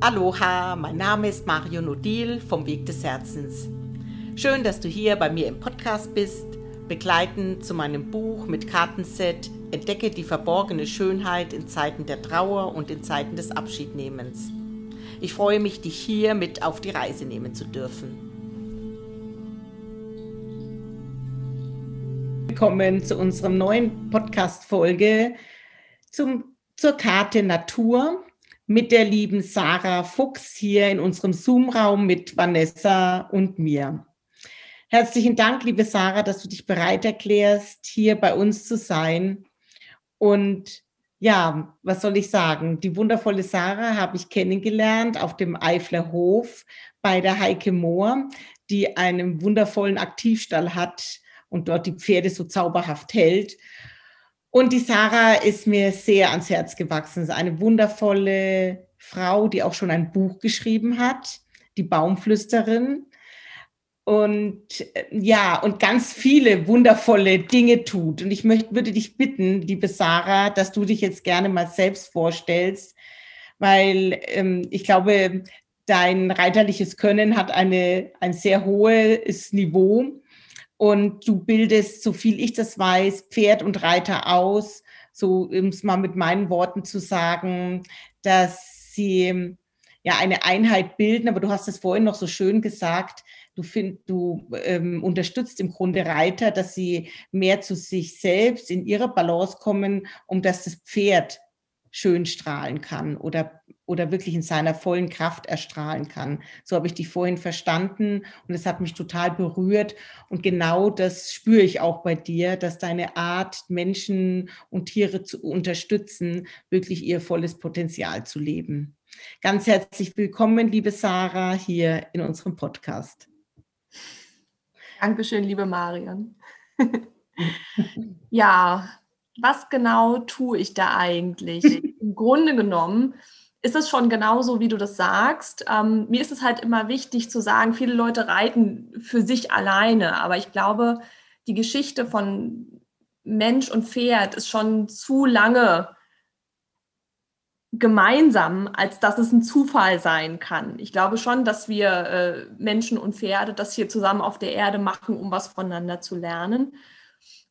Aloha, mein Name ist Mario Nodil vom Weg des Herzens. Schön, dass du hier bei mir im Podcast bist, begleitend zu meinem Buch mit Kartenset Entdecke die verborgene Schönheit in Zeiten der Trauer und in Zeiten des Abschiednehmens. Ich freue mich, dich hier mit auf die Reise nehmen zu dürfen. Willkommen zu unserer neuen Podcast-Folge zur Karte Natur mit der lieben Sarah Fuchs hier in unserem Zoom-Raum mit Vanessa und mir. Herzlichen Dank, liebe Sarah, dass du dich bereit erklärst, hier bei uns zu sein. Und ja, was soll ich sagen? Die wundervolle Sarah habe ich kennengelernt auf dem Eifler Hof bei der Heike Mohr, die einen wundervollen Aktivstall hat und dort die Pferde so zauberhaft hält. Und die Sarah ist mir sehr ans Herz gewachsen. Sie ist eine wundervolle Frau, die auch schon ein Buch geschrieben hat, die Baumflüsterin. Und äh, ja, und ganz viele wundervolle Dinge tut. Und ich möchte, würde dich bitten, liebe Sarah, dass du dich jetzt gerne mal selbst vorstellst, weil ähm, ich glaube, dein reiterliches Können hat eine, ein sehr hohes Niveau. Und du bildest, so viel ich das weiß, Pferd und Reiter aus, so um es mal mit meinen Worten zu sagen, dass sie ja eine Einheit bilden. Aber du hast es vorhin noch so schön gesagt. Du, find, du ähm, unterstützt im Grunde Reiter, dass sie mehr zu sich selbst in ihrer Balance kommen, um dass das Pferd schön strahlen kann oder, oder wirklich in seiner vollen Kraft erstrahlen kann. So habe ich dich vorhin verstanden und es hat mich total berührt. Und genau das spüre ich auch bei dir, dass deine Art, Menschen und Tiere zu unterstützen, wirklich ihr volles Potenzial zu leben. Ganz herzlich willkommen, liebe Sarah, hier in unserem Podcast. Dankeschön, liebe Marion. ja, was genau tue ich da eigentlich? Im Grunde genommen ist es schon genauso, wie du das sagst. Ähm, mir ist es halt immer wichtig zu sagen, viele Leute reiten für sich alleine, aber ich glaube, die Geschichte von Mensch und Pferd ist schon zu lange gemeinsam, als dass es ein Zufall sein kann. Ich glaube schon, dass wir äh, Menschen und Pferde das hier zusammen auf der Erde machen, um was voneinander zu lernen.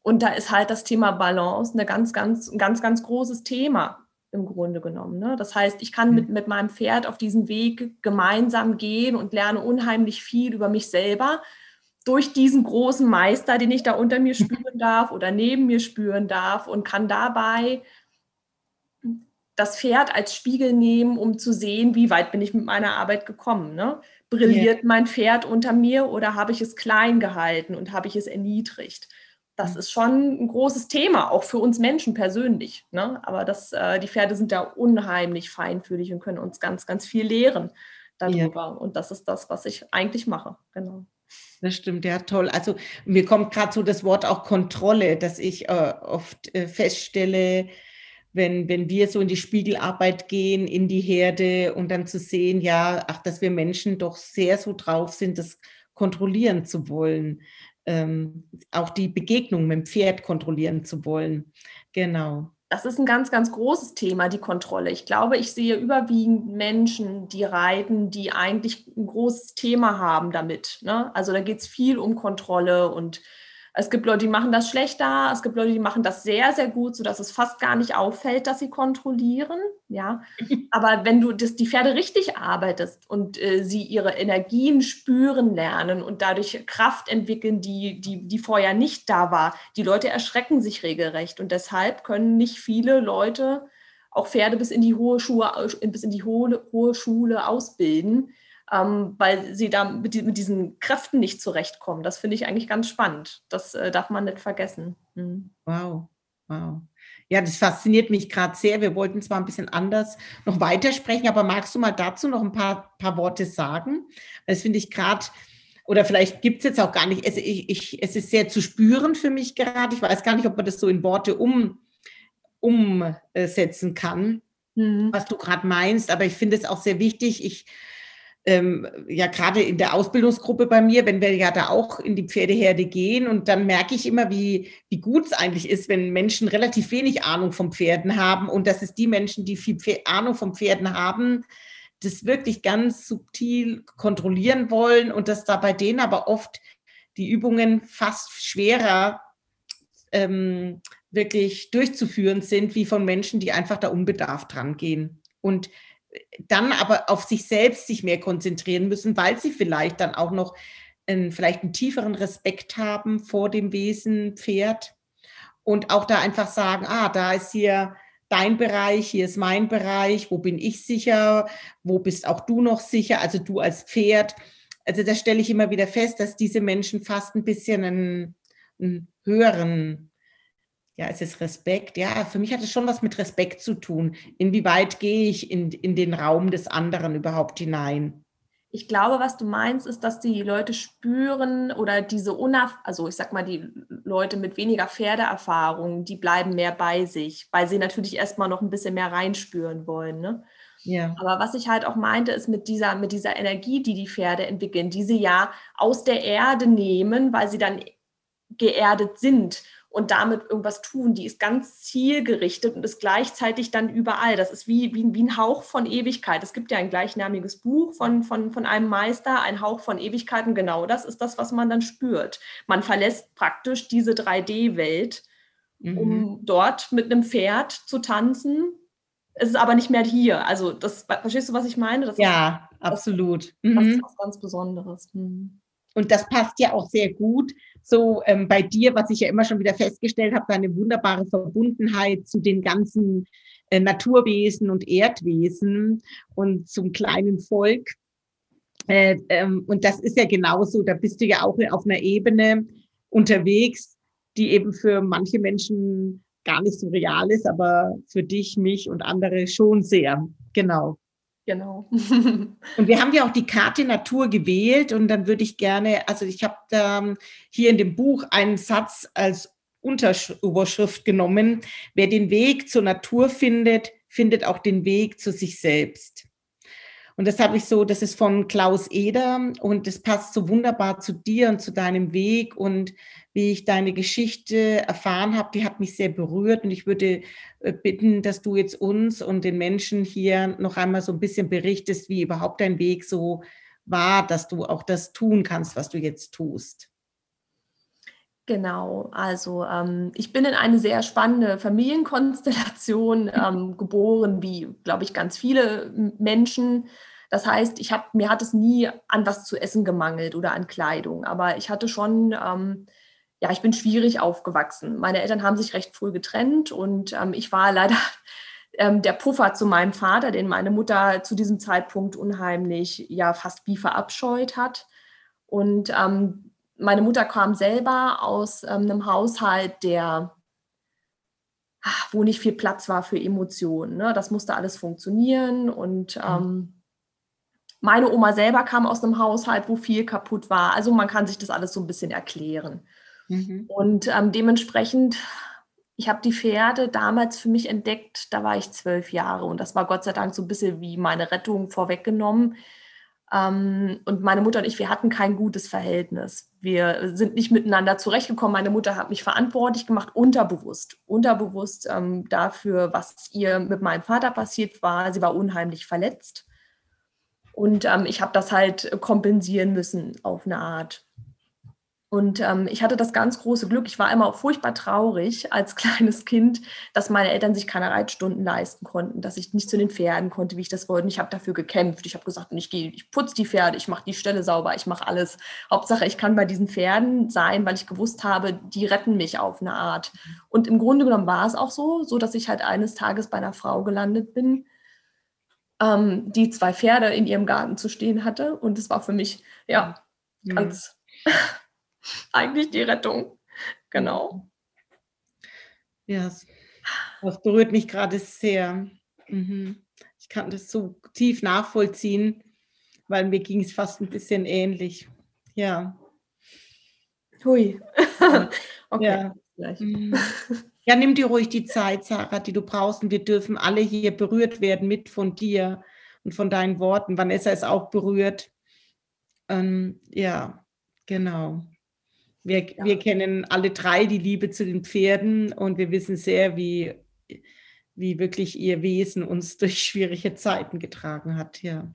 Und da ist halt das Thema Balance eine ganz, ganz, ein ganz, ganz großes Thema im Grunde genommen. Ne? Das heißt, ich kann mit, mhm. mit meinem Pferd auf diesen Weg gemeinsam gehen und lerne unheimlich viel über mich selber durch diesen großen Meister, den ich da unter mir spüren darf oder neben mir spüren darf und kann dabei das Pferd als Spiegel nehmen, um zu sehen, wie weit bin ich mit meiner Arbeit gekommen. Ne? Brilliert yeah. mein Pferd unter mir oder habe ich es klein gehalten und habe ich es erniedrigt? Das ist schon ein großes Thema, auch für uns Menschen persönlich. Ne? Aber das, äh, die Pferde sind da unheimlich feinfühlig und können uns ganz, ganz viel lehren darüber. Ja. Und das ist das, was ich eigentlich mache. Genau. Das stimmt, ja, toll. Also mir kommt gerade so das Wort auch Kontrolle, dass ich äh, oft äh, feststelle, wenn, wenn wir so in die Spiegelarbeit gehen, in die Herde und dann zu sehen, ja, ach, dass wir Menschen doch sehr so drauf sind, das kontrollieren zu wollen ähm, auch die Begegnung mit dem Pferd kontrollieren zu wollen. Genau. Das ist ein ganz, ganz großes Thema, die Kontrolle. Ich glaube, ich sehe überwiegend Menschen, die reiten, die eigentlich ein großes Thema haben damit. Ne? Also da geht es viel um Kontrolle und es gibt Leute, die machen das schlechter, es gibt Leute, die machen das sehr, sehr gut, sodass es fast gar nicht auffällt, dass sie kontrollieren. Ja, aber wenn du das, die Pferde richtig arbeitest und äh, sie ihre Energien spüren lernen und dadurch Kraft entwickeln, die, die, die vorher nicht da war, die Leute erschrecken sich regelrecht und deshalb können nicht viele Leute auch Pferde bis in die hohe Schuhe, bis in die hohe, hohe Schule ausbilden, ähm, weil sie da mit, die, mit, diesen Kräften nicht zurechtkommen. Das finde ich eigentlich ganz spannend. Das äh, darf man nicht vergessen. Mhm. Wow, wow. Ja, das fasziniert mich gerade sehr. Wir wollten zwar ein bisschen anders noch weitersprechen, aber magst du mal dazu noch ein paar, paar Worte sagen? Das finde ich gerade, oder vielleicht gibt es jetzt auch gar nicht, es, ich, ich, es ist sehr zu spüren für mich gerade. Ich weiß gar nicht, ob man das so in Worte um, umsetzen kann, mhm. was du gerade meinst, aber ich finde es auch sehr wichtig. Ich ähm, ja gerade in der Ausbildungsgruppe bei mir, wenn wir ja da auch in die Pferdeherde gehen und dann merke ich immer, wie, wie gut es eigentlich ist, wenn Menschen relativ wenig Ahnung vom Pferden haben und dass es die Menschen, die viel Ahnung vom Pferden haben, das wirklich ganz subtil kontrollieren wollen und dass da bei denen aber oft die Übungen fast schwerer ähm, wirklich durchzuführen sind, wie von Menschen, die einfach da unbedarft dran gehen. Und dann aber auf sich selbst sich mehr konzentrieren müssen, weil sie vielleicht dann auch noch einen, vielleicht einen tieferen Respekt haben vor dem Wesen Pferd und auch da einfach sagen, ah, da ist hier dein Bereich, hier ist mein Bereich, wo bin ich sicher, wo bist auch du noch sicher, also du als Pferd. Also da stelle ich immer wieder fest, dass diese Menschen fast ein bisschen einen, einen höheren, ja, es ist Respekt. Ja, für mich hat es schon was mit Respekt zu tun. Inwieweit gehe ich in, in den Raum des anderen überhaupt hinein? Ich glaube, was du meinst, ist, dass die Leute spüren oder diese Unaff, also ich sag mal, die Leute mit weniger Pferdeerfahrung, die bleiben mehr bei sich, weil sie natürlich erstmal noch ein bisschen mehr reinspüren wollen. Ne? Ja. Aber was ich halt auch meinte, ist mit dieser, mit dieser Energie, die die Pferde entwickeln, die sie ja aus der Erde nehmen, weil sie dann geerdet sind und damit irgendwas tun. Die ist ganz zielgerichtet und ist gleichzeitig dann überall. Das ist wie, wie, wie ein Hauch von Ewigkeit. Es gibt ja ein gleichnamiges Buch von, von, von einem Meister, ein Hauch von Ewigkeiten. Genau das ist das, was man dann spürt. Man verlässt praktisch diese 3D-Welt, mhm. um dort mit einem Pferd zu tanzen. Es ist aber nicht mehr hier. Also, das, verstehst du, was ich meine? Das ja, ist, absolut. Das, das, ist mhm. was ganz Besonderes. Mhm. Und das passt ja auch sehr gut so ähm, bei dir, was ich ja immer schon wieder festgestellt habe, deine wunderbare Verbundenheit zu den ganzen äh, Naturwesen und Erdwesen und zum kleinen Volk. Äh, ähm, und das ist ja genauso, da bist du ja auch auf einer Ebene unterwegs, die eben für manche Menschen gar nicht so real ist, aber für dich, mich und andere schon sehr. Genau. Genau. und wir haben ja auch die Karte Natur gewählt und dann würde ich gerne, also ich habe da hier in dem Buch einen Satz als Unterüberschrift genommen, wer den Weg zur Natur findet, findet auch den Weg zu sich selbst. Und das habe ich so, das ist von Klaus Eder und das passt so wunderbar zu dir und zu deinem Weg und wie ich deine Geschichte erfahren habe, die hat mich sehr berührt und ich würde äh, bitten, dass du jetzt uns und den Menschen hier noch einmal so ein bisschen berichtest, wie überhaupt dein Weg so war, dass du auch das tun kannst, was du jetzt tust. Genau, also ähm, ich bin in eine sehr spannende Familienkonstellation ähm, geboren, wie, glaube ich, ganz viele Menschen. Das heißt, ich hab, mir hat es nie an was zu essen gemangelt oder an Kleidung, aber ich hatte schon, ähm, ja, ich bin schwierig aufgewachsen. Meine Eltern haben sich recht früh getrennt und ähm, ich war leider ähm, der Puffer zu meinem Vater, den meine Mutter zu diesem Zeitpunkt unheimlich, ja, fast wie verabscheut hat. Und ähm, meine Mutter kam selber aus ähm, einem Haushalt, der ach, wo nicht viel Platz war für Emotionen. Ne? Das musste alles funktionieren. Und mhm. ähm, meine Oma selber kam aus einem Haushalt, wo viel kaputt war. Also man kann sich das alles so ein bisschen erklären. Mhm. Und ähm, dementsprechend, ich habe die Pferde damals für mich entdeckt, da war ich zwölf Jahre und das war Gott sei Dank so ein bisschen wie meine Rettung vorweggenommen. Ähm, und meine Mutter und ich, wir hatten kein gutes Verhältnis. Wir sind nicht miteinander zurechtgekommen. Meine Mutter hat mich verantwortlich gemacht, unterbewusst, unterbewusst ähm, dafür, was ihr mit meinem Vater passiert war. Sie war unheimlich verletzt. Und ähm, ich habe das halt kompensieren müssen auf eine Art. Und ähm, ich hatte das ganz große Glück, ich war immer furchtbar traurig als kleines Kind, dass meine Eltern sich keine Reitstunden leisten konnten, dass ich nicht zu den Pferden konnte, wie ich das wollte. Und ich habe dafür gekämpft. Ich habe gesagt, ich gehe, ich putze die Pferde, ich mache die Stelle sauber, ich mache alles. Hauptsache, ich kann bei diesen Pferden sein, weil ich gewusst habe, die retten mich auf eine Art. Und im Grunde genommen war es auch so, so dass ich halt eines Tages bei einer Frau gelandet bin, ähm, die zwei Pferde in ihrem Garten zu stehen hatte. Und es war für mich, ja, ganz. Mhm. Eigentlich die Rettung. Genau. Ja, das berührt mich gerade sehr. Mhm. Ich kann das so tief nachvollziehen, weil mir ging es fast ein bisschen ähnlich. Ja. Hui. okay. Ja. Mhm. ja, nimm dir ruhig die Zeit, Sarah, die du brauchst. Und wir dürfen alle hier berührt werden mit von dir und von deinen Worten. Vanessa ist auch berührt. Ähm, ja, genau. Wir, ja. wir kennen alle drei die Liebe zu den Pferden und wir wissen sehr, wie, wie wirklich ihr Wesen uns durch schwierige Zeiten getragen hat, ja.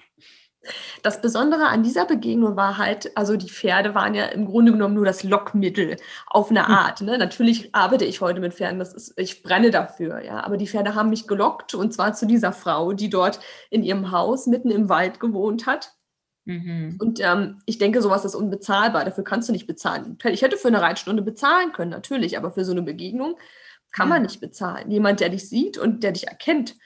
Das Besondere an dieser Begegnung war halt, also die Pferde waren ja im Grunde genommen nur das Lockmittel auf eine hm. Art. Ne? Natürlich arbeite ich heute mit Pferden, das ist, ich brenne dafür, ja. Aber die Pferde haben mich gelockt und zwar zu dieser Frau, die dort in ihrem Haus mitten im Wald gewohnt hat. Mhm. Und ähm, ich denke, sowas ist unbezahlbar. Dafür kannst du nicht bezahlen. Ich hätte für eine Reitstunde bezahlen können, natürlich, aber für so eine Begegnung kann ja. man nicht bezahlen. Jemand, der dich sieht und der dich erkennt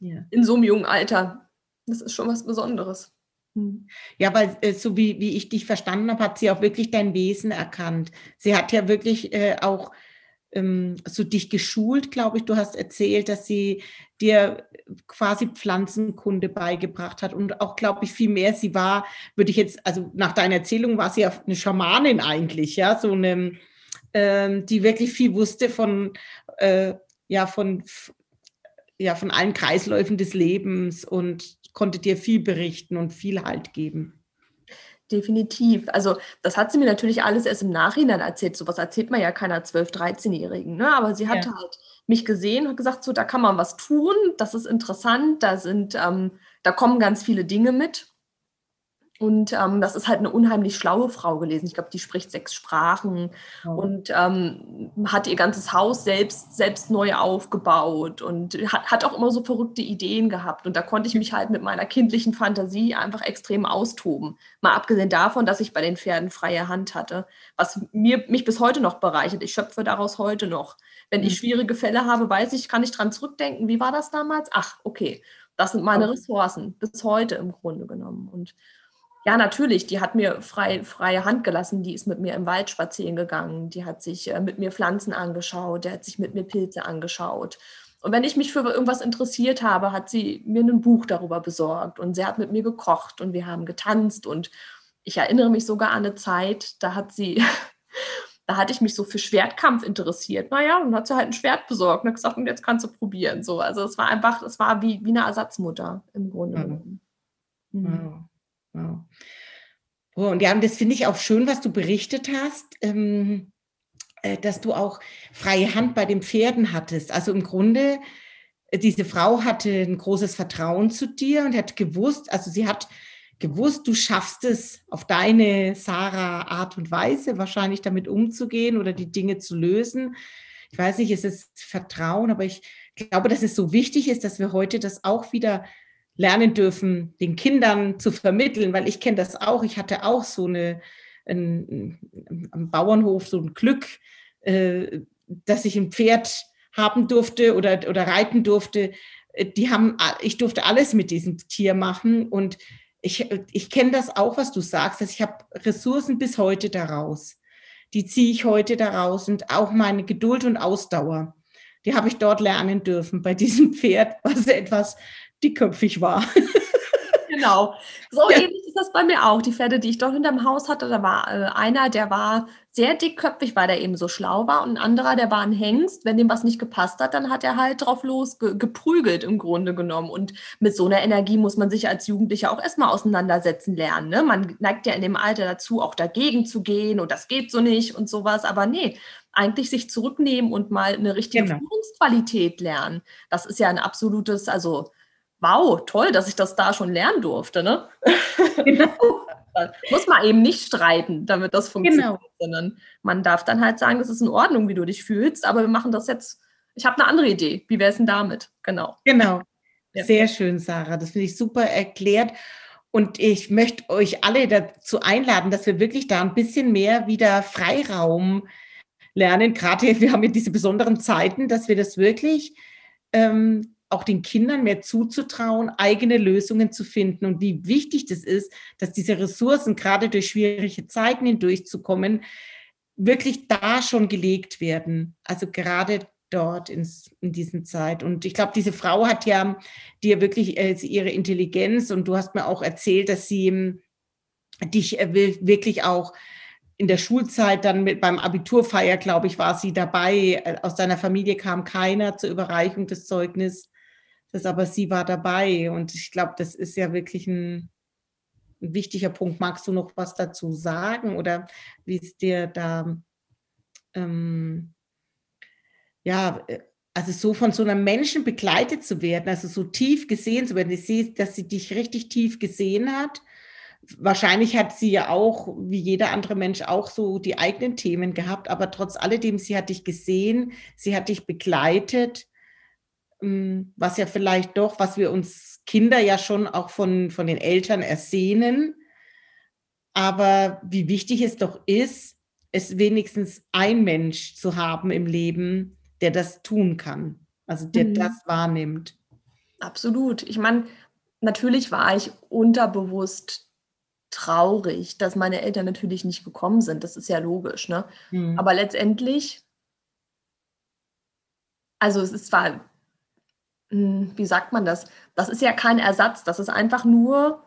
ja. in so einem jungen Alter, das ist schon was Besonderes. Hm. Ja, weil äh, so wie, wie ich dich verstanden habe, hat sie auch wirklich dein Wesen erkannt. Sie hat ja wirklich äh, auch ähm, so dich geschult, glaube ich. Du hast erzählt, dass sie dir quasi Pflanzenkunde beigebracht hat und auch, glaube ich, viel mehr. Sie war, würde ich jetzt, also nach deiner Erzählung war sie ja eine Schamanin eigentlich, ja, so eine, ähm, die wirklich viel wusste von, äh, ja, von, ja, von allen Kreisläufen des Lebens und konnte dir viel berichten und viel Halt geben. Definitiv. Also das hat sie mir natürlich alles erst im Nachhinein erzählt. Sowas erzählt man ja keiner 12-, 13-Jährigen. Ne? Aber sie hatte ja. halt mich gesehen und gesagt, so da kann man was tun, das ist interessant, da sind, ähm, da kommen ganz viele Dinge mit. Und ähm, das ist halt eine unheimlich schlaue Frau gelesen. Ich glaube, die spricht sechs Sprachen oh. und ähm, hat ihr ganzes Haus selbst, selbst neu aufgebaut und hat, hat auch immer so verrückte Ideen gehabt. Und da konnte ich mich halt mit meiner kindlichen Fantasie einfach extrem austoben. Mal abgesehen davon, dass ich bei den Pferden freie Hand hatte, was mir, mich bis heute noch bereichert. Ich schöpfe daraus heute noch. Wenn ich mhm. schwierige Fälle habe, weiß ich, kann ich dran zurückdenken. Wie war das damals? Ach, okay. Das sind meine Ressourcen, bis heute im Grunde genommen. Und ja, natürlich, die hat mir frei, freie Hand gelassen. Die ist mit mir im Wald spazieren gegangen. Die hat sich äh, mit mir Pflanzen angeschaut. Der hat sich mit mir Pilze angeschaut. Und wenn ich mich für irgendwas interessiert habe, hat sie mir ein Buch darüber besorgt. Und sie hat mit mir gekocht und wir haben getanzt. Und ich erinnere mich sogar an eine Zeit, da hat sie, da hatte ich mich so für Schwertkampf interessiert. Naja, und hat sie halt ein Schwert besorgt und hat gesagt, und jetzt kannst du probieren. So, also es war einfach, es war wie, wie eine Ersatzmutter im Grunde mhm. Mhm. Wow. Wow. Oh, und ja, und das finde ich auch schön, was du berichtet hast, ähm, äh, dass du auch freie Hand bei den Pferden hattest. Also im Grunde, äh, diese Frau hatte ein großes Vertrauen zu dir und hat gewusst, also sie hat gewusst, du schaffst es auf deine Sarah Art und Weise wahrscheinlich damit umzugehen oder die Dinge zu lösen. Ich weiß nicht, es ist Vertrauen, aber ich glaube, dass es so wichtig ist, dass wir heute das auch wieder lernen dürfen, den Kindern zu vermitteln, weil ich kenne das auch. Ich hatte auch so eine ein, am Bauernhof so ein Glück, äh, dass ich ein Pferd haben durfte oder, oder reiten durfte. Die haben, ich durfte alles mit diesem Tier machen und ich, ich kenne das auch, was du sagst, dass ich habe Ressourcen bis heute daraus. Die ziehe ich heute daraus und auch meine Geduld und Ausdauer, die habe ich dort lernen dürfen bei diesem Pferd, was etwas dickköpfig war. Genau. So ja. ähnlich ist das bei mir auch. Die Pferde, die ich dort hinterm Haus hatte, da war äh, einer, der war sehr dickköpfig, weil der eben so schlau war. Und ein anderer, der war ein Hengst. Wenn dem was nicht gepasst hat, dann hat er halt drauf los ge geprügelt im Grunde genommen. Und mit so einer Energie muss man sich als Jugendlicher auch erstmal auseinandersetzen lernen. Ne? Man neigt ja in dem Alter dazu, auch dagegen zu gehen und das geht so nicht und sowas. Aber nee, eigentlich sich zurücknehmen und mal eine richtige genau. Führungsqualität lernen. Das ist ja ein absolutes, also wow, toll, dass ich das da schon lernen durfte. Ne? Genau. Muss man eben nicht streiten, damit das funktioniert, genau. sondern man darf dann halt sagen, das ist in Ordnung, wie du dich fühlst, aber wir machen das jetzt. Ich habe eine andere Idee. Wie wäre es denn damit? Genau. Genau. Ja. Sehr schön, Sarah. Das finde ich super erklärt. Und ich möchte euch alle dazu einladen, dass wir wirklich da ein bisschen mehr wieder Freiraum lernen. Gerade wir haben ja diese besonderen Zeiten, dass wir das wirklich ähm, auch den Kindern mehr zuzutrauen, eigene Lösungen zu finden und wie wichtig das ist, dass diese Ressourcen gerade durch schwierige Zeiten hindurchzukommen, wirklich da schon gelegt werden. Also gerade dort ins, in diesen Zeit. Und ich glaube, diese Frau hat ja dir wirklich äh, ihre Intelligenz und du hast mir auch erzählt, dass sie ähm, dich äh, wirklich auch in der Schulzeit dann mit beim Abiturfeier, glaube ich, war sie dabei. Äh, aus deiner Familie kam keiner zur Überreichung des Zeugnisses das aber sie war dabei und ich glaube, das ist ja wirklich ein, ein, wichtiger Punkt. Magst du noch was dazu sagen oder wie es dir da, ähm, ja, äh, also so von so einem Menschen begleitet zu werden, also so tief gesehen zu werden. Ich sehe, dass sie dich richtig tief gesehen hat. Wahrscheinlich hat sie ja auch, wie jeder andere Mensch, auch so die eigenen Themen gehabt, aber trotz alledem, sie hat dich gesehen, sie hat dich begleitet, was ja vielleicht doch, was wir uns Kinder ja schon auch von, von den Eltern ersehnen. Aber wie wichtig es doch ist, es wenigstens ein Mensch zu haben im Leben, der das tun kann, also der mhm. das wahrnimmt. Absolut. Ich meine, natürlich war ich unterbewusst traurig, dass meine Eltern natürlich nicht gekommen sind. Das ist ja logisch. Ne? Mhm. Aber letztendlich, also es ist zwar, wie sagt man das? Das ist ja kein Ersatz. Das ist einfach nur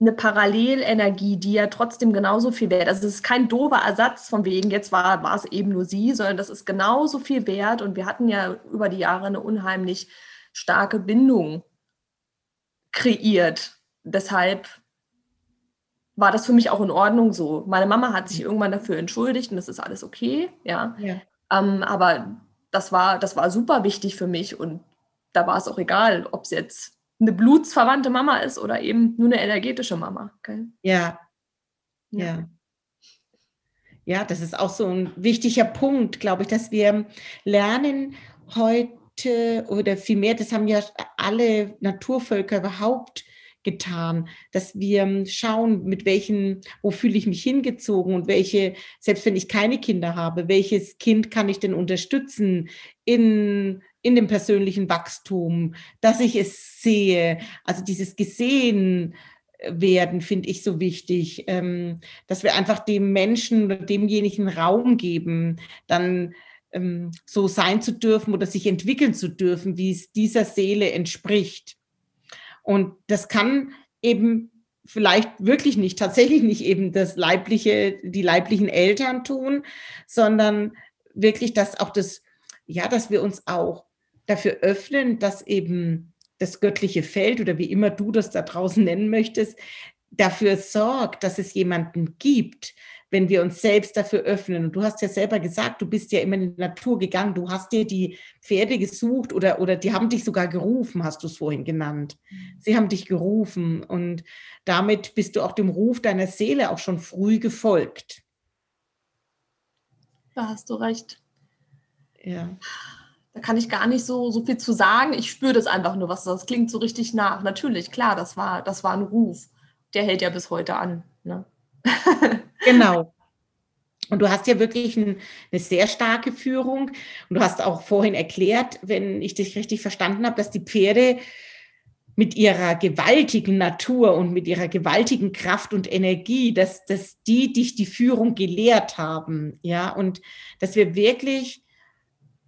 eine Parallelenergie, die ja trotzdem genauso viel wert. Also es ist kein doofer Ersatz von wegen, jetzt war, war es eben nur sie, sondern das ist genauso viel wert. Und wir hatten ja über die Jahre eine unheimlich starke Bindung kreiert. Deshalb war das für mich auch in Ordnung so. Meine Mama hat sich irgendwann dafür entschuldigt und das ist alles okay, ja. ja. Ähm, aber das war, das war super wichtig für mich und da war es auch egal, ob es jetzt eine blutsverwandte Mama ist oder eben nur eine energetische Mama. Okay? Ja. ja. Ja. Ja, das ist auch so ein wichtiger Punkt, glaube ich, dass wir lernen heute oder vielmehr, das haben ja alle Naturvölker überhaupt getan, dass wir schauen, mit welchen, wo fühle ich mich hingezogen und welche, selbst wenn ich keine Kinder habe, welches Kind kann ich denn unterstützen in in dem persönlichen Wachstum, dass ich es sehe. Also dieses gesehen werden finde ich so wichtig, ähm, dass wir einfach dem Menschen oder demjenigen Raum geben, dann ähm, so sein zu dürfen oder sich entwickeln zu dürfen, wie es dieser Seele entspricht. Und das kann eben vielleicht wirklich nicht, tatsächlich nicht eben das leibliche, die leiblichen Eltern tun, sondern wirklich, dass auch das, ja, dass wir uns auch dafür öffnen, dass eben das göttliche Feld oder wie immer du das da draußen nennen möchtest, dafür sorgt, dass es jemanden gibt, wenn wir uns selbst dafür öffnen. Und du hast ja selber gesagt, du bist ja immer in die Natur gegangen, du hast dir die Pferde gesucht oder, oder die haben dich sogar gerufen, hast du es vorhin genannt. Sie haben dich gerufen und damit bist du auch dem Ruf deiner Seele auch schon früh gefolgt. Da hast du recht. Ja. Da kann ich gar nicht so, so viel zu sagen. Ich spüre das einfach nur, was das klingt so richtig nach. Natürlich, klar, das war, das war ein Ruf. Der hält ja bis heute an. Ne? genau. Und du hast ja wirklich ein, eine sehr starke Führung. Und du hast auch vorhin erklärt, wenn ich dich richtig verstanden habe, dass die Pferde mit ihrer gewaltigen Natur und mit ihrer gewaltigen Kraft und Energie, dass, dass die dich die Führung gelehrt haben. Ja, und dass wir wirklich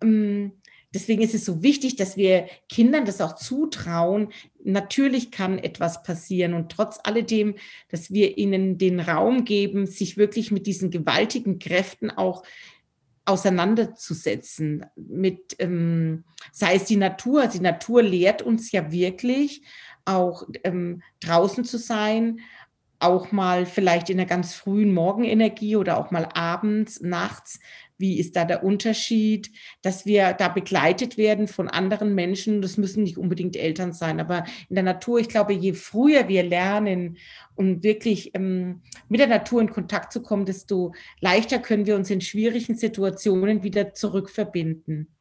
ähm, Deswegen ist es so wichtig, dass wir Kindern das auch zutrauen. Natürlich kann etwas passieren und trotz alledem, dass wir ihnen den Raum geben, sich wirklich mit diesen gewaltigen Kräften auch auseinanderzusetzen. Mit, ähm, sei es die Natur. Die Natur lehrt uns ja wirklich, auch ähm, draußen zu sein, auch mal vielleicht in einer ganz frühen Morgenenergie oder auch mal abends, nachts wie ist da der Unterschied, dass wir da begleitet werden von anderen Menschen. Das müssen nicht unbedingt Eltern sein, aber in der Natur, ich glaube, je früher wir lernen und wirklich ähm, mit der Natur in Kontakt zu kommen, desto leichter können wir uns in schwierigen Situationen wieder zurückverbinden.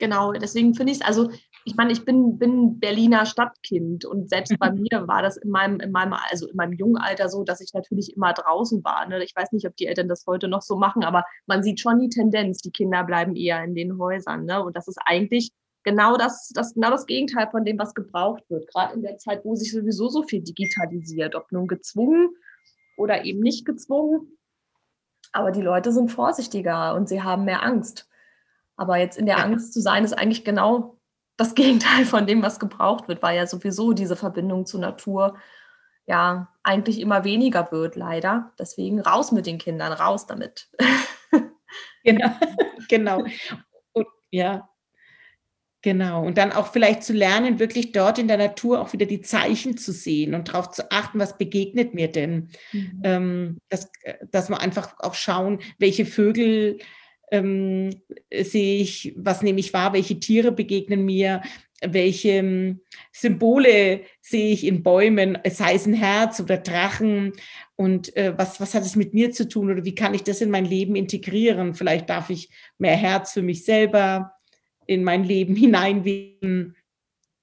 Genau, deswegen finde ich es, also ich meine, ich bin, bin Berliner Stadtkind und selbst bei mir war das in meinem, in meinem, also in meinem jungen Alter so, dass ich natürlich immer draußen war. Ne? Ich weiß nicht, ob die Eltern das heute noch so machen, aber man sieht schon die Tendenz, die Kinder bleiben eher in den Häusern. Ne? Und das ist eigentlich genau das, das, genau das Gegenteil von dem, was gebraucht wird. Gerade in der Zeit, wo sich sowieso so viel digitalisiert, ob nun gezwungen oder eben nicht gezwungen. Aber die Leute sind vorsichtiger und sie haben mehr Angst. Aber jetzt in der Angst zu sein, ist eigentlich genau das Gegenteil von dem, was gebraucht wird, weil ja sowieso diese Verbindung zur Natur ja eigentlich immer weniger wird, leider. Deswegen raus mit den Kindern, raus damit. genau, genau. Und, ja, Genau. Und dann auch vielleicht zu lernen, wirklich dort in der Natur auch wieder die Zeichen zu sehen und darauf zu achten, was begegnet mir denn. Mhm. Ähm, dass, dass wir einfach auch schauen, welche Vögel ähm, sehe ich, was nehme ich wahr, welche Tiere begegnen mir, welche ähm, Symbole sehe ich in Bäumen, sei es ein Herz oder Drachen und äh, was, was hat es mit mir zu tun oder wie kann ich das in mein Leben integrieren? Vielleicht darf ich mehr Herz für mich selber in mein Leben hineinweben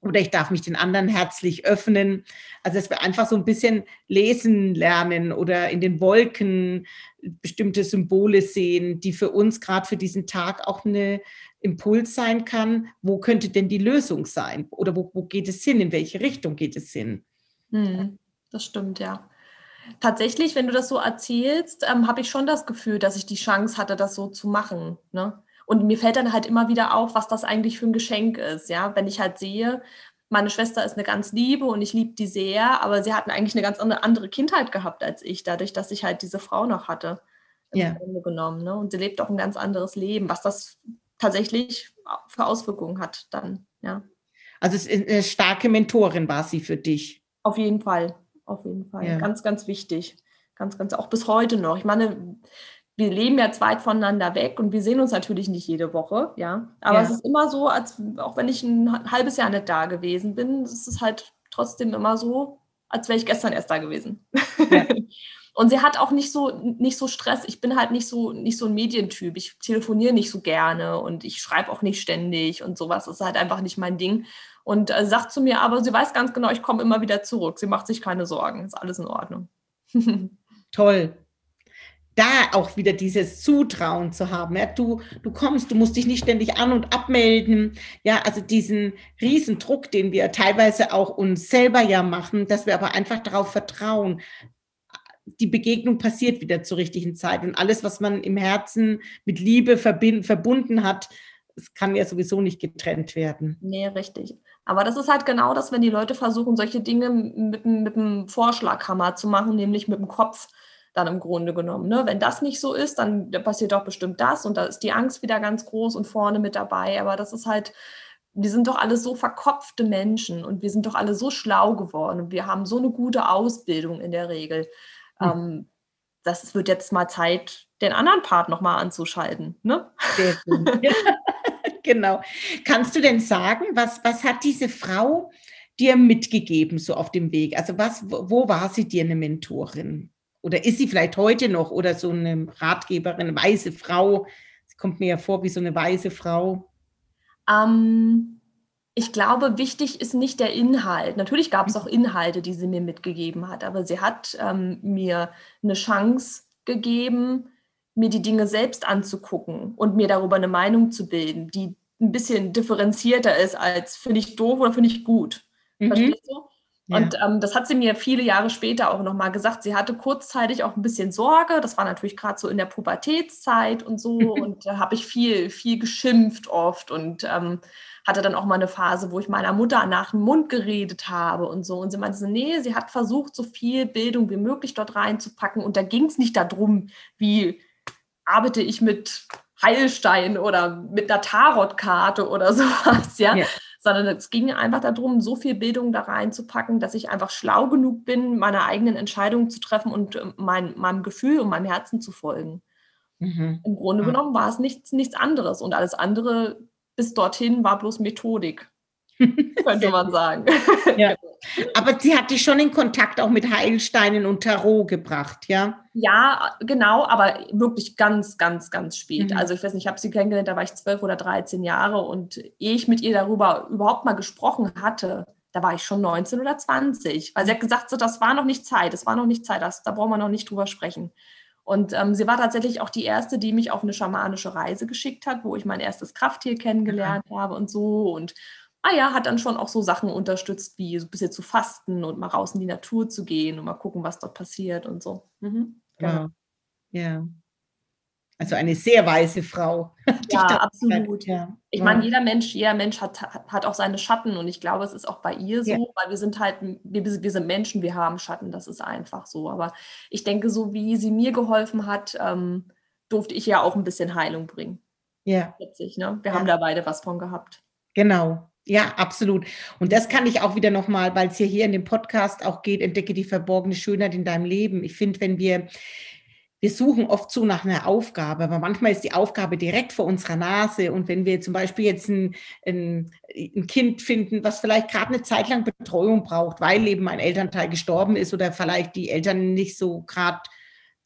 oder ich darf mich den anderen herzlich öffnen. Also dass wir einfach so ein bisschen lesen lernen oder in den Wolken bestimmte Symbole sehen, die für uns gerade für diesen Tag auch eine Impuls sein kann. Wo könnte denn die Lösung sein? Oder wo, wo geht es hin? In welche Richtung geht es hin? Hm, das stimmt, ja. Tatsächlich, wenn du das so erzählst, ähm, habe ich schon das Gefühl, dass ich die Chance hatte, das so zu machen. Ne? Und mir fällt dann halt immer wieder auf, was das eigentlich für ein Geschenk ist. Ja, wenn ich halt sehe, meine Schwester ist eine ganz liebe und ich liebe die sehr, aber sie hatten eigentlich eine ganz andere Kindheit gehabt als ich, dadurch, dass ich halt diese Frau noch hatte. Im ja. Grunde genommen. Ne? Und sie lebt auch ein ganz anderes Leben, was das tatsächlich für Auswirkungen hat dann, ja. Also eine starke Mentorin war sie für dich. Auf jeden Fall, auf jeden Fall. Ja. Ganz, ganz wichtig. Ganz, ganz, auch bis heute noch. Ich meine, wir leben jetzt weit voneinander weg und wir sehen uns natürlich nicht jede Woche, ja. Aber ja. es ist immer so, als auch wenn ich ein halbes Jahr nicht da gewesen bin, es ist halt trotzdem immer so, als wäre ich gestern erst da gewesen. Ja. und sie hat auch nicht so nicht so Stress. Ich bin halt nicht so nicht so ein Medientyp. Ich telefoniere nicht so gerne und ich schreibe auch nicht ständig und sowas. Das ist halt einfach nicht mein Ding. Und äh, sagt zu mir, aber sie weiß ganz genau, ich komme immer wieder zurück. Sie macht sich keine Sorgen. Ist alles in Ordnung. Toll da auch wieder dieses Zutrauen zu haben. Ja, du, du kommst, du musst dich nicht ständig an- und abmelden. Ja, also diesen Riesendruck, den wir teilweise auch uns selber ja machen, dass wir aber einfach darauf vertrauen. Die Begegnung passiert wieder zur richtigen Zeit und alles, was man im Herzen mit Liebe verbunden hat, es kann ja sowieso nicht getrennt werden. Nee, richtig. Aber das ist halt genau das, wenn die Leute versuchen, solche Dinge mit, mit einem Vorschlaghammer zu machen, nämlich mit dem Kopf dann im Grunde genommen. Ne? Wenn das nicht so ist, dann passiert doch bestimmt das und da ist die Angst wieder ganz groß und vorne mit dabei. Aber das ist halt, wir sind doch alle so verkopfte Menschen und wir sind doch alle so schlau geworden und wir haben so eine gute Ausbildung in der Regel. Hm. Ähm, das wird jetzt mal Zeit, den anderen Part nochmal anzuschalten. Ne? Genau. Kannst du denn sagen, was, was hat diese Frau dir mitgegeben, so auf dem Weg? Also was, wo war sie dir eine Mentorin? Oder ist sie vielleicht heute noch oder so eine Ratgeberin, eine weise Frau? Sie kommt mir ja vor wie so eine weise Frau. Ähm, ich glaube, wichtig ist nicht der Inhalt. Natürlich gab es auch Inhalte, die sie mir mitgegeben hat, aber sie hat ähm, mir eine Chance gegeben, mir die Dinge selbst anzugucken und mir darüber eine Meinung zu bilden, die ein bisschen differenzierter ist als finde ich doof oder finde ich gut. Mhm. Verstehst du? Und ähm, das hat sie mir viele Jahre später auch nochmal gesagt. Sie hatte kurzzeitig auch ein bisschen Sorge. Das war natürlich gerade so in der Pubertätszeit und so. und da habe ich viel, viel geschimpft oft und ähm, hatte dann auch mal eine Phase, wo ich meiner Mutter nach dem Mund geredet habe und so. Und sie meinte so, nee, sie hat versucht, so viel Bildung wie möglich dort reinzupacken. Und da ging es nicht darum, wie arbeite ich mit Heilstein oder mit einer Tarotkarte oder sowas, ja. ja sondern es ging einfach darum, so viel Bildung da reinzupacken, dass ich einfach schlau genug bin, meine eigenen Entscheidungen zu treffen und äh, mein, meinem Gefühl und meinem Herzen zu folgen. Mhm. Im Grunde ja. genommen war es nichts, nichts anderes und alles andere bis dorthin war bloß Methodik. könnte man sagen. Ja. Aber sie hat dich schon in Kontakt auch mit Heilsteinen und Tarot gebracht, ja? Ja, genau, aber wirklich ganz, ganz, ganz spät. Mhm. Also ich weiß nicht, ich habe sie kennengelernt, da war ich zwölf oder dreizehn Jahre und ehe ich mit ihr darüber überhaupt mal gesprochen hatte, da war ich schon 19 oder 20, weil sie hat gesagt, so, das war noch nicht Zeit, das war noch nicht Zeit, das, da brauchen wir noch nicht drüber sprechen. Und ähm, sie war tatsächlich auch die erste, die mich auf eine schamanische Reise geschickt hat, wo ich mein erstes Krafttier kennengelernt mhm. habe und so und ah ja, hat dann schon auch so Sachen unterstützt, wie so ein bisschen zu fasten und mal raus in die Natur zu gehen und mal gucken, was dort passiert und so. Mhm, genau. Ja. ja. Also eine sehr weise Frau. Ja, absolut. Ja. Ich meine, jeder Mensch, jeder Mensch hat, hat auch seine Schatten und ich glaube, es ist auch bei ihr so, ja. weil wir sind halt, wir, wir sind Menschen, wir haben Schatten, das ist einfach so. Aber ich denke, so wie sie mir geholfen hat, ähm, durfte ich ja auch ein bisschen Heilung bringen. Ja. Witzig, ne? Wir ja. haben da beide was von gehabt. Genau, ja, absolut. Und das kann ich auch wieder nochmal, weil es hier, hier in dem Podcast auch geht, entdecke die verborgene Schönheit in deinem Leben. Ich finde, wenn wir wir suchen oft so nach einer Aufgabe, aber manchmal ist die Aufgabe direkt vor unserer Nase. Und wenn wir zum Beispiel jetzt ein, ein, ein Kind finden, was vielleicht gerade eine Zeit lang Betreuung braucht, weil eben ein Elternteil gestorben ist oder vielleicht die Eltern nicht so gerade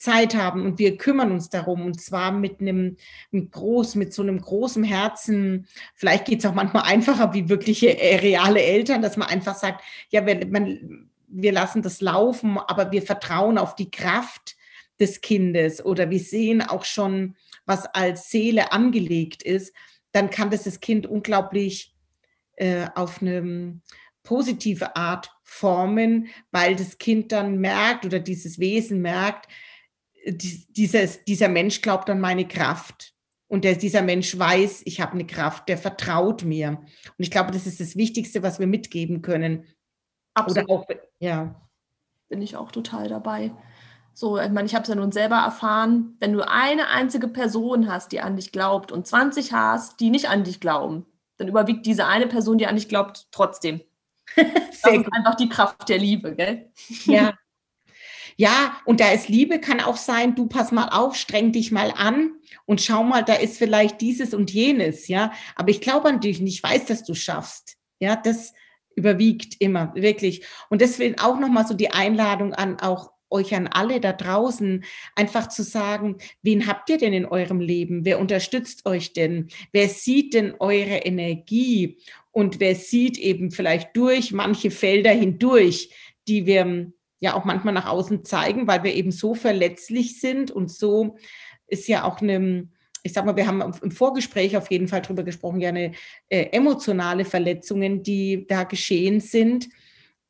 Zeit haben und wir kümmern uns darum und zwar mit einem, einem groß, mit so einem großen Herzen. Vielleicht geht es auch manchmal einfacher wie wirkliche äh, reale Eltern, dass man einfach sagt, ja, wir, man, wir lassen das laufen, aber wir vertrauen auf die Kraft des Kindes oder wir sehen auch schon, was als Seele angelegt ist, dann kann das das Kind unglaublich äh, auf eine positive Art formen, weil das Kind dann merkt oder dieses Wesen merkt, dieses, dieser Mensch glaubt an meine Kraft. Und der, dieser Mensch weiß, ich habe eine Kraft, der vertraut mir. Und ich glaube, das ist das Wichtigste, was wir mitgeben können. Absolut. Oder auch, ja. Bin ich auch total dabei. So, ich meine, ich habe es ja nun selber erfahren, wenn du eine einzige Person hast, die an dich glaubt und 20 hast, die nicht an dich glauben, dann überwiegt diese eine Person, die an dich glaubt, trotzdem. das ist einfach die Kraft der Liebe, gell? Ja. Ja, und da ist Liebe, kann auch sein, du pass mal auf, streng dich mal an und schau mal, da ist vielleicht dieses und jenes, ja. Aber ich glaube an dich und ich weiß, dass du schaffst. Ja, das überwiegt immer, wirklich. Und deswegen auch nochmal so die Einladung an auch euch an alle da draußen, einfach zu sagen, wen habt ihr denn in eurem Leben? Wer unterstützt euch denn? Wer sieht denn eure Energie? Und wer sieht eben vielleicht durch manche Felder hindurch, die wir ja auch manchmal nach außen zeigen, weil wir eben so verletzlich sind und so ist ja auch eine, ich sag mal, wir haben im Vorgespräch auf jeden Fall drüber gesprochen, ja eine äh, emotionale Verletzungen, die da geschehen sind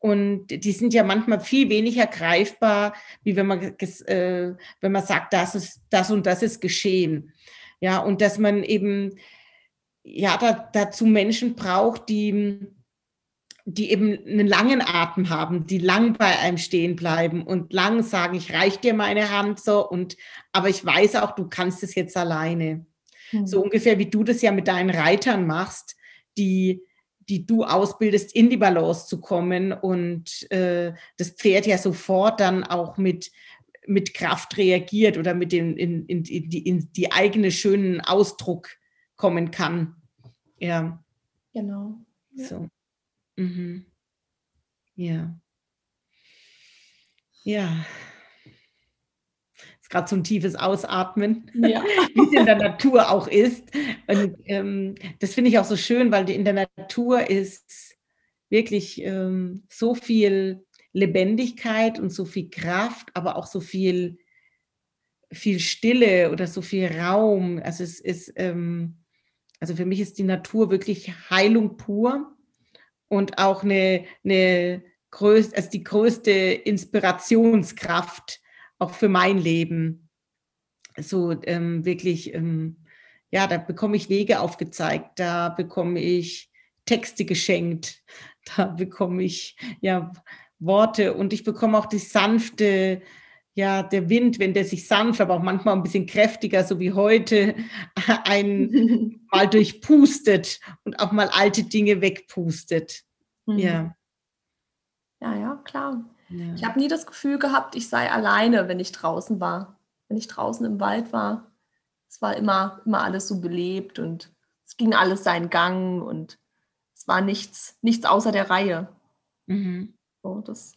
und die sind ja manchmal viel weniger greifbar, wie wenn man, äh, wenn man sagt, das ist, das und das ist geschehen. Ja, und dass man eben, ja, da, dazu Menschen braucht, die, die eben einen langen Atem haben, die lang bei einem stehen bleiben und lang sagen, ich reich dir meine Hand so und, aber ich weiß auch, du kannst es jetzt alleine. Mhm. So ungefähr wie du das ja mit deinen Reitern machst, die, die du ausbildest, in die Balance zu kommen und äh, das Pferd ja sofort dann auch mit, mit Kraft reagiert oder mit dem in, in, in, die, in die eigene schönen Ausdruck kommen kann. Ja. Genau. Ja. So. Mhm. Ja. Ja gerade so ein tiefes Ausatmen, ja. wie es in der Natur auch ist. Und ähm, das finde ich auch so schön, weil in der Natur ist wirklich ähm, so viel Lebendigkeit und so viel Kraft, aber auch so viel, viel Stille oder so viel Raum. Also es ist, ähm, also für mich ist die Natur wirklich Heilung pur und auch eine, eine größte, also die größte Inspirationskraft auch für mein Leben. So ähm, wirklich, ähm, ja, da bekomme ich Wege aufgezeigt, da bekomme ich Texte geschenkt, da bekomme ich ja Worte und ich bekomme auch die sanfte, ja, der Wind, wenn der sich sanft, aber auch manchmal ein bisschen kräftiger, so wie heute, ein mal durchpustet und auch mal alte Dinge wegpustet. Mhm. Ja. Ja, ja, klar. Ja. Ich habe nie das Gefühl gehabt, ich sei alleine, wenn ich draußen war. Wenn ich draußen im Wald war. Es war immer, immer alles so belebt und es ging alles seinen Gang und es war nichts, nichts außer der Reihe. Mhm. So, das,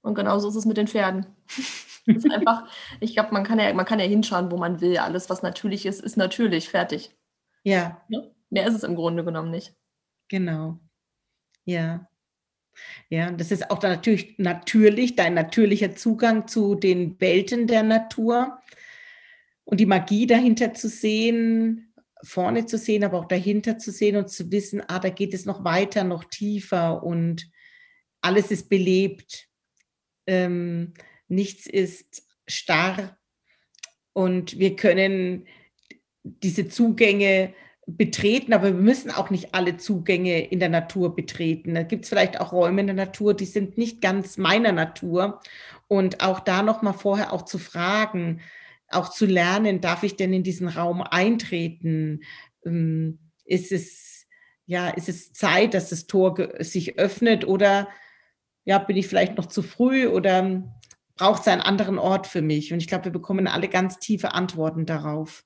und genauso ist es mit den Pferden. ist einfach, ich glaube, man kann ja, man kann ja hinschauen, wo man will. Alles, was natürlich ist, ist natürlich, fertig. Ja. ja. Mehr ist es im Grunde genommen nicht. Genau. Ja. Ja, das ist auch natürlich natürlich dein natürlicher Zugang zu den Welten der Natur und die Magie dahinter zu sehen, vorne zu sehen, aber auch dahinter zu sehen und zu wissen, ah, da geht es noch weiter, noch tiefer und alles ist belebt, ähm, nichts ist starr und wir können diese Zugänge betreten, aber wir müssen auch nicht alle Zugänge in der Natur betreten. Da gibt es vielleicht auch Räume in der Natur, die sind nicht ganz meiner Natur. Und auch da nochmal vorher auch zu fragen, auch zu lernen, darf ich denn in diesen Raum eintreten? Ähm, ist es, ja, ist es Zeit, dass das Tor sich öffnet oder ja, bin ich vielleicht noch zu früh oder braucht es einen anderen Ort für mich. Und ich glaube, wir bekommen alle ganz tiefe Antworten darauf.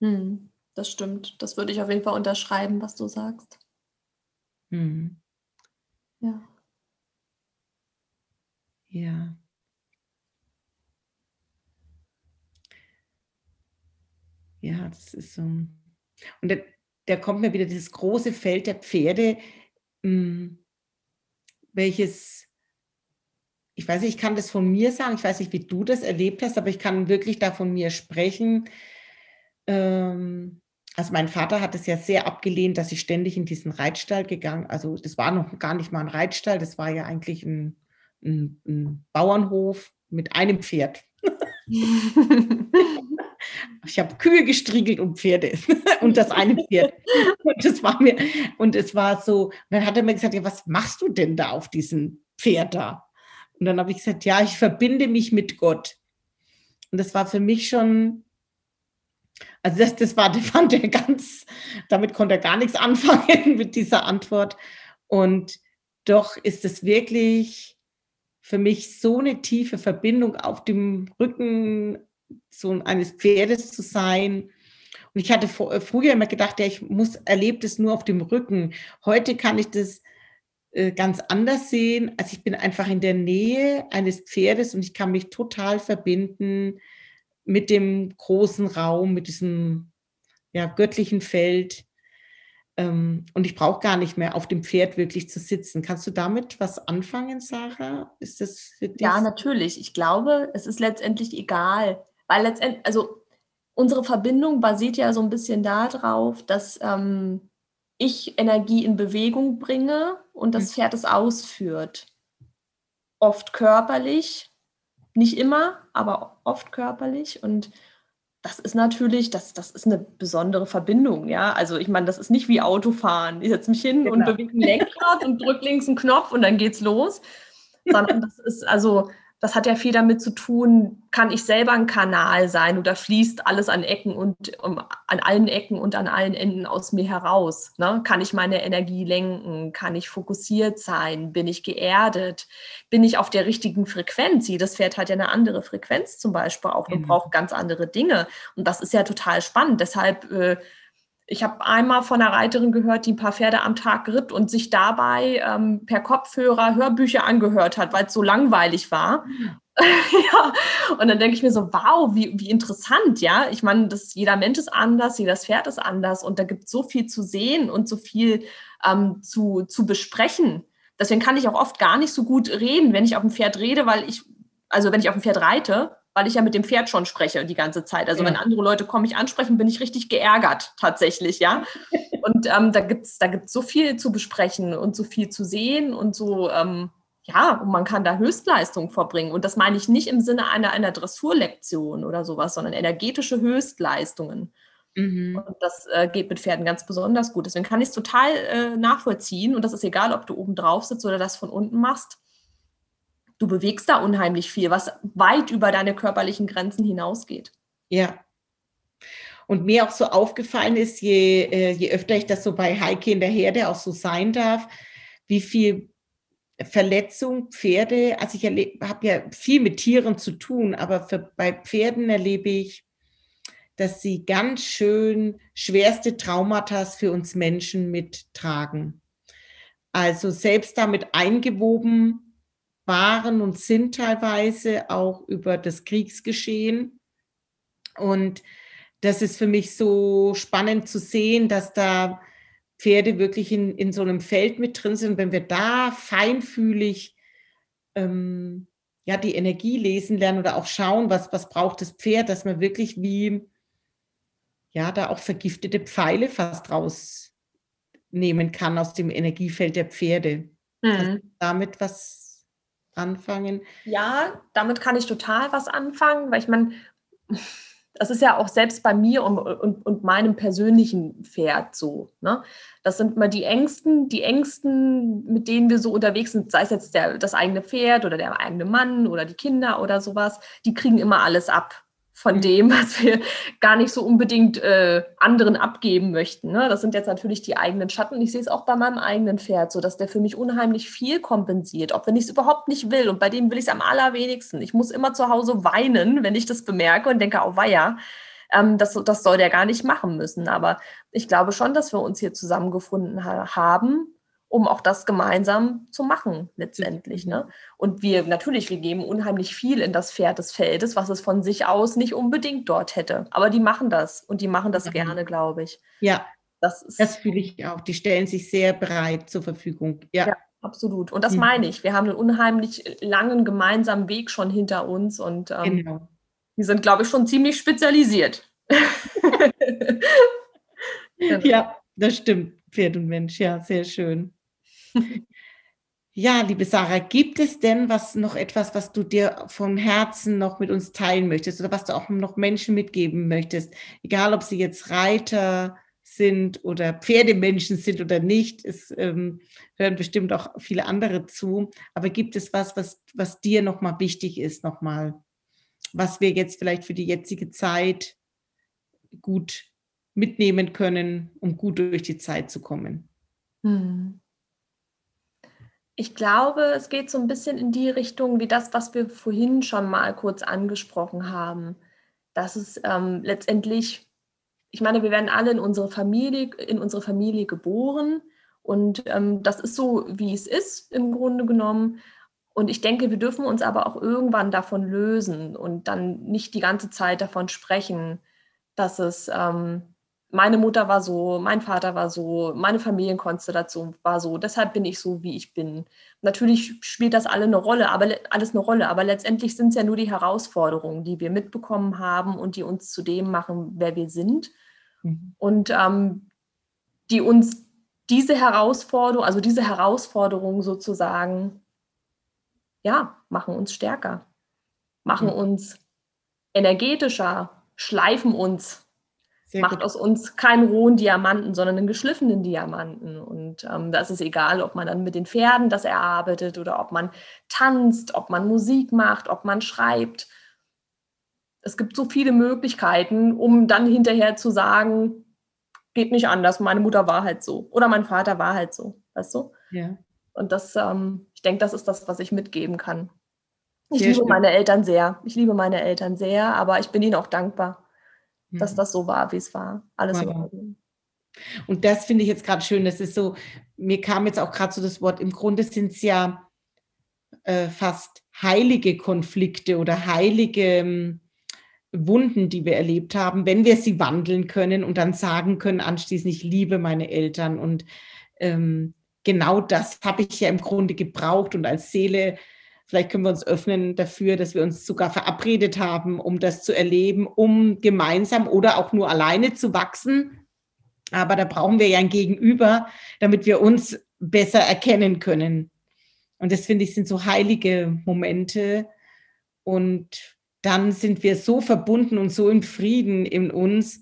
Hm, das stimmt. Das würde ich auf jeden Fall unterschreiben, was du sagst. Hm. Ja. Ja. Ja, das ist so. Und da, da kommt mir wieder dieses große Feld der Pferde, hm, welches, ich weiß nicht, ich kann das von mir sagen, ich weiß nicht, wie du das erlebt hast, aber ich kann wirklich da von mir sprechen. Ähm, also mein Vater hat es ja sehr abgelehnt, dass ich ständig in diesen Reitstall gegangen, also das war noch gar nicht mal ein Reitstall, das war ja eigentlich ein, ein, ein Bauernhof mit einem Pferd. ich habe Kühe gestriegelt und Pferde und das eine Pferd. Und das war mir, und es war so, dann hat er mir gesagt, ja, was machst du denn da auf diesem Pferd da? Und dann habe ich gesagt, ja, ich verbinde mich mit Gott. Und das war für mich schon also das, das war, fand er ganz, damit konnte er gar nichts anfangen mit dieser Antwort. Und doch ist es wirklich für mich so eine tiefe Verbindung auf dem Rücken so eines Pferdes zu sein. Und ich hatte vor, früher immer gedacht, ja, ich muss erlebt es nur auf dem Rücken. Heute kann ich das äh, ganz anders sehen. Also ich bin einfach in der Nähe eines Pferdes und ich kann mich total verbinden mit dem großen Raum, mit diesem ja, göttlichen Feld. Ähm, und ich brauche gar nicht mehr auf dem Pferd wirklich zu sitzen. Kannst du damit was anfangen, Sarah? Ist das für dich? Ja, natürlich. Ich glaube, es ist letztendlich egal, weil letztendlich, also unsere Verbindung basiert ja so ein bisschen darauf, dass ähm, ich Energie in Bewegung bringe und das mhm. Pferd es ausführt. Oft körperlich, nicht immer, aber oft körperlich. Und das ist natürlich, das, das ist eine besondere Verbindung, ja. Also ich meine, das ist nicht wie Autofahren. Ich setze mich hin genau. und bewege ein Lenkrad und drücke links einen Knopf und dann geht's los. Sondern das ist also das hat ja viel damit zu tun, kann ich selber ein Kanal sein oder fließt alles an Ecken und um, an allen Ecken und an allen Enden aus mir heraus? Ne? Kann ich meine Energie lenken? Kann ich fokussiert sein? Bin ich geerdet? Bin ich auf der richtigen Frequenz? Jedes Pferd hat ja eine andere Frequenz zum Beispiel auch und mhm. braucht ganz andere Dinge. Und das ist ja total spannend. Deshalb äh, ich habe einmal von einer Reiterin gehört, die ein paar Pferde am Tag ritt und sich dabei ähm, per Kopfhörer Hörbücher angehört hat, weil es so langweilig war. ja, und dann denke ich mir so, wow, wie, wie interessant, ja. Ich meine, jeder Mensch ist anders, jedes Pferd ist anders und da gibt es so viel zu sehen und so viel ähm, zu, zu besprechen. Deswegen kann ich auch oft gar nicht so gut reden, wenn ich auf dem Pferd rede, weil ich, also wenn ich auf dem Pferd reite, weil ich ja mit dem Pferd schon spreche die ganze Zeit. Also ja. wenn andere Leute kommen, mich ansprechen, bin ich richtig geärgert tatsächlich, ja. Und ähm, da gibt es da gibt's so viel zu besprechen und so viel zu sehen und so, ähm, ja, und man kann da Höchstleistung verbringen. Und das meine ich nicht im Sinne einer, einer Dressurlektion oder sowas, sondern energetische Höchstleistungen. Mhm. Und das äh, geht mit Pferden ganz besonders gut. Deswegen kann ich es total äh, nachvollziehen. Und das ist egal, ob du oben drauf sitzt oder das von unten machst du bewegst da unheimlich viel, was weit über deine körperlichen Grenzen hinausgeht. Ja. Und mir auch so aufgefallen ist, je, äh, je öfter ich das so bei Heike in der Herde auch so sein darf, wie viel Verletzung Pferde, also ich habe ja viel mit Tieren zu tun, aber für, bei Pferden erlebe ich, dass sie ganz schön schwerste Traumata für uns Menschen mittragen. Also selbst damit eingewoben, waren und sind teilweise auch über das Kriegsgeschehen. Und das ist für mich so spannend zu sehen, dass da Pferde wirklich in, in so einem Feld mit drin sind. Wenn wir da feinfühlig ähm, ja, die Energie lesen lernen oder auch schauen, was, was braucht das Pferd, dass man wirklich wie, ja, da auch vergiftete Pfeile fast rausnehmen kann aus dem Energiefeld der Pferde. Mhm. damit was anfangen? Ja, damit kann ich total was anfangen, weil ich meine, das ist ja auch selbst bei mir und, und, und meinem persönlichen Pferd so. Ne? Das sind immer die Ängsten, die Ängsten, mit denen wir so unterwegs sind, sei es jetzt der, das eigene Pferd oder der eigene Mann oder die Kinder oder sowas, die kriegen immer alles ab von dem, was wir gar nicht so unbedingt äh, anderen abgeben möchten. Ne? Das sind jetzt natürlich die eigenen Schatten. Ich sehe es auch bei meinem eigenen Pferd so, dass der für mich unheimlich viel kompensiert, auch wenn ich es überhaupt nicht will. Und bei dem will ich es am allerwenigsten. Ich muss immer zu Hause weinen, wenn ich das bemerke und denke, oh weia, ähm, das, das soll der gar nicht machen müssen. Aber ich glaube schon, dass wir uns hier zusammengefunden ha haben um auch das gemeinsam zu machen letztendlich. Ne? Und wir natürlich, wir geben unheimlich viel in das Pferd des Feldes, was es von sich aus nicht unbedingt dort hätte. Aber die machen das und die machen das ja. gerne, glaube ich. Ja, das, das fühle ich auch. Die stellen sich sehr bereit zur Verfügung. Ja. ja absolut. Und das mhm. meine ich. Wir haben einen unheimlich langen gemeinsamen Weg schon hinter uns und ähm, genau. wir sind, glaube ich, schon ziemlich spezialisiert. ja, das stimmt. Pferd und Mensch, ja, sehr schön. Ja, liebe Sarah, gibt es denn was noch etwas, was du dir vom Herzen noch mit uns teilen möchtest oder was du auch noch Menschen mitgeben möchtest? Egal, ob sie jetzt Reiter sind oder Pferdemenschen sind oder nicht, es ähm, hören bestimmt auch viele andere zu. Aber gibt es was, was, was dir nochmal wichtig ist, nochmal, was wir jetzt vielleicht für die jetzige Zeit gut mitnehmen können, um gut durch die Zeit zu kommen? Hm. Ich glaube, es geht so ein bisschen in die Richtung wie das, was wir vorhin schon mal kurz angesprochen haben. Dass es ähm, letztendlich, ich meine, wir werden alle in unsere Familie, in unsere Familie geboren und ähm, das ist so, wie es ist im Grunde genommen. Und ich denke, wir dürfen uns aber auch irgendwann davon lösen und dann nicht die ganze Zeit davon sprechen, dass es ähm, meine Mutter war so, mein Vater war so, meine Familienkonstellation war so, deshalb bin ich so, wie ich bin. Natürlich spielt das alle eine Rolle, aber alles eine Rolle, aber letztendlich sind es ja nur die Herausforderungen, die wir mitbekommen haben und die uns zu dem machen, wer wir sind. Mhm. Und ähm, die uns diese Herausforderung, also diese Herausforderungen sozusagen, ja, machen uns stärker, machen mhm. uns energetischer, schleifen uns sehr macht gut. aus uns keinen rohen Diamanten, sondern einen geschliffenen Diamanten. Und ähm, da ist es egal, ob man dann mit den Pferden das erarbeitet oder ob man tanzt, ob man Musik macht, ob man schreibt. Es gibt so viele Möglichkeiten, um dann hinterher zu sagen, geht nicht anders, meine Mutter war halt so oder mein Vater war halt so, weißt du? Ja. Und das, ähm, ich denke, das ist das, was ich mitgeben kann. Ich sehr liebe schön. meine Eltern sehr. Ich liebe meine Eltern sehr, aber ich bin ihnen auch dankbar dass mhm. das so war, wie es war. Alles in Ordnung. Und das finde ich jetzt gerade schön. Das ist so, mir kam jetzt auch gerade so das Wort, im Grunde sind es ja äh, fast heilige Konflikte oder heilige ähm, Wunden, die wir erlebt haben, wenn wir sie wandeln können und dann sagen können anschließend, ich liebe meine Eltern. Und ähm, genau das habe ich ja im Grunde gebraucht und als Seele Vielleicht können wir uns öffnen dafür, dass wir uns sogar verabredet haben, um das zu erleben, um gemeinsam oder auch nur alleine zu wachsen. Aber da brauchen wir ja ein Gegenüber, damit wir uns besser erkennen können. Und das finde ich sind so heilige Momente. Und dann sind wir so verbunden und so im Frieden in uns,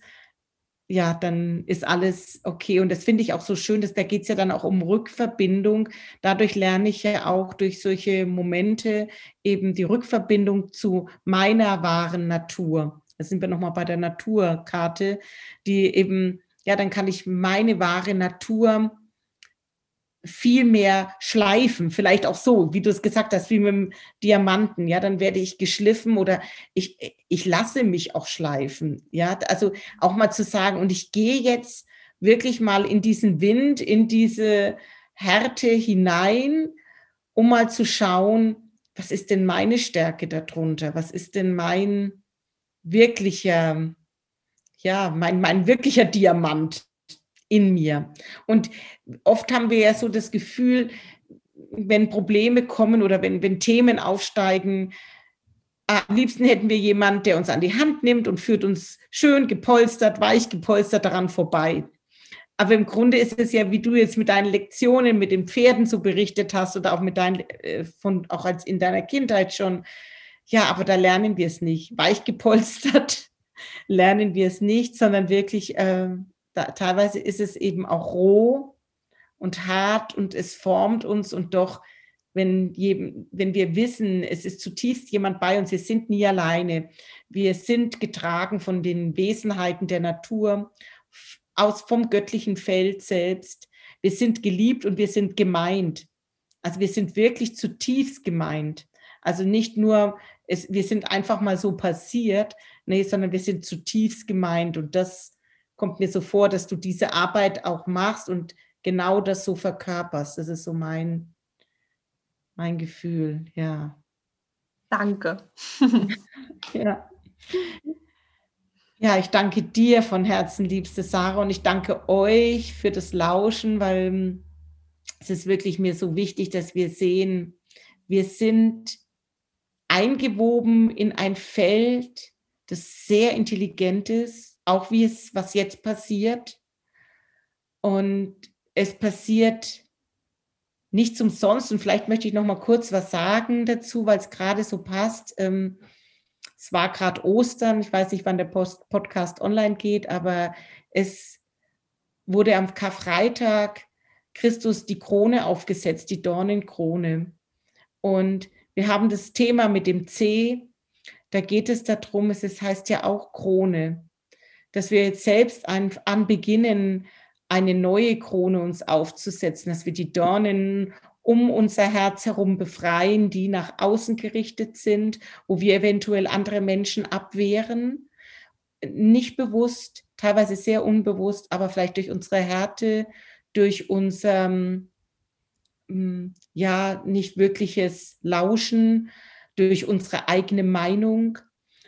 ja, dann ist alles okay. Und das finde ich auch so schön, dass da geht es ja dann auch um Rückverbindung. Dadurch lerne ich ja auch durch solche Momente eben die Rückverbindung zu meiner wahren Natur. Da sind wir nochmal bei der Naturkarte, die eben, ja, dann kann ich meine wahre Natur viel mehr schleifen, vielleicht auch so, wie du es gesagt hast, wie mit dem Diamanten, ja, dann werde ich geschliffen oder ich, ich lasse mich auch schleifen, ja, also auch mal zu sagen, und ich gehe jetzt wirklich mal in diesen Wind, in diese Härte hinein, um mal zu schauen, was ist denn meine Stärke darunter, was ist denn mein wirklicher, ja, mein, mein wirklicher Diamant, in mir. Und oft haben wir ja so das Gefühl, wenn Probleme kommen oder wenn, wenn Themen aufsteigen, am liebsten hätten wir jemanden, der uns an die Hand nimmt und führt uns schön gepolstert, weich gepolstert daran vorbei. Aber im Grunde ist es ja, wie du jetzt mit deinen Lektionen, mit den Pferden so berichtet hast oder auch mit deinen, äh, von, auch als in deiner Kindheit schon. Ja, aber da lernen wir es nicht. Weich gepolstert lernen wir es nicht, sondern wirklich äh, da, teilweise ist es eben auch roh und hart und es formt uns und doch wenn, je, wenn wir wissen, es ist zutiefst jemand bei uns, wir sind nie alleine, wir sind getragen von den Wesenheiten der Natur, aus vom göttlichen Feld selbst. Wir sind geliebt und wir sind gemeint. Also wir sind wirklich zutiefst gemeint. Also nicht nur, es, wir sind einfach mal so passiert, nee, sondern wir sind zutiefst gemeint. Und das kommt mir so vor, dass du diese Arbeit auch machst und genau das so verkörperst. Das ist so mein, mein Gefühl, ja. Danke. ja. Ja, ich danke dir von Herzen, liebste Sarah, und ich danke euch für das Lauschen, weil hm, es ist wirklich mir so wichtig, dass wir sehen, wir sind eingewoben in ein Feld, das sehr intelligent ist, auch wie es, was jetzt passiert. Und es passiert nichts umsonst. Und vielleicht möchte ich noch mal kurz was sagen dazu, weil es gerade so passt. Ähm, es war gerade Ostern, ich weiß nicht, wann der Post Podcast online geht, aber es wurde am Karfreitag Christus die Krone aufgesetzt, die Dornenkrone. Und wir haben das Thema mit dem C, da geht es darum, es heißt ja auch Krone, dass wir jetzt selbst an, an beginnen, eine neue Krone uns aufzusetzen, dass wir die Dornen um unser Herz herum befreien, die nach außen gerichtet sind, wo wir eventuell andere Menschen abwehren. Nicht bewusst, teilweise sehr unbewusst, aber vielleicht durch unsere Härte, durch unser hm, ja nicht wirkliches Lauschen, durch unsere eigene Meinung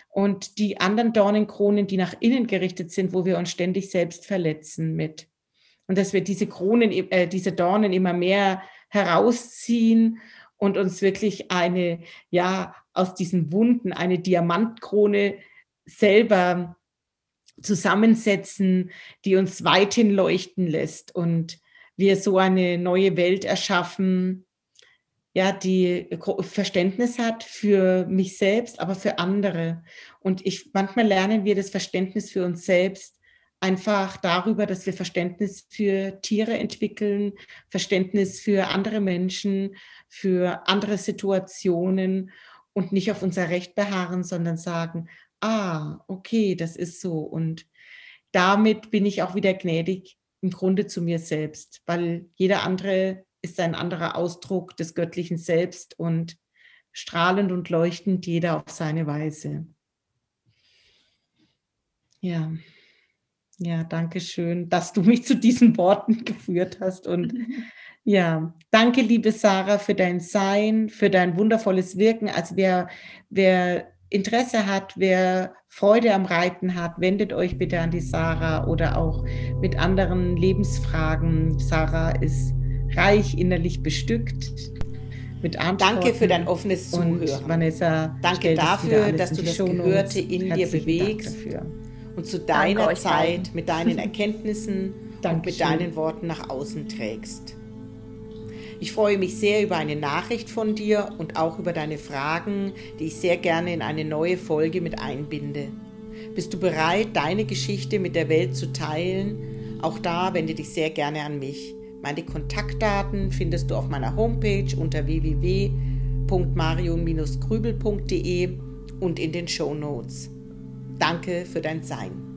und die anderen Dornenkronen, die nach innen gerichtet sind, wo wir uns ständig selbst verletzen mit. Und dass wir diese Kronen, äh, diese Dornen immer mehr herausziehen und uns wirklich eine, ja, aus diesen Wunden eine Diamantkrone selber zusammensetzen, die uns weithin leuchten lässt und wir so eine neue Welt erschaffen, ja, die Verständnis hat für mich selbst, aber für andere. Und ich, manchmal lernen wir das Verständnis für uns selbst einfach darüber, dass wir Verständnis für Tiere entwickeln, Verständnis für andere Menschen, für andere Situationen und nicht auf unser Recht beharren, sondern sagen, ah, okay, das ist so. Und damit bin ich auch wieder gnädig im Grunde zu mir selbst, weil jeder andere ist ein anderer Ausdruck des göttlichen Selbst und strahlend und leuchtend jeder auf seine Weise. Ja. Ja, danke schön, dass du mich zu diesen Worten geführt hast. Und ja, danke, liebe Sarah, für dein Sein, für dein wundervolles Wirken. Also wer, wer Interesse hat, wer Freude am Reiten hat, wendet euch bitte an die Sarah oder auch mit anderen Lebensfragen. Sarah ist reich innerlich bestückt. Mit Antworten. Danke für dein offenes Zuhören. Und Vanessa, danke dafür, dass du das Gehörte in dir bewegst und zu deiner Zeit mit deinen Erkenntnissen und mit deinen Worten nach außen trägst. Ich freue mich sehr über eine Nachricht von dir und auch über deine Fragen, die ich sehr gerne in eine neue Folge mit einbinde. Bist du bereit, deine Geschichte mit der Welt zu teilen? Auch da wende dich sehr gerne an mich. Meine Kontaktdaten findest du auf meiner Homepage unter www.marion-grübel.de und in den Show Notes. Danke für dein Sein.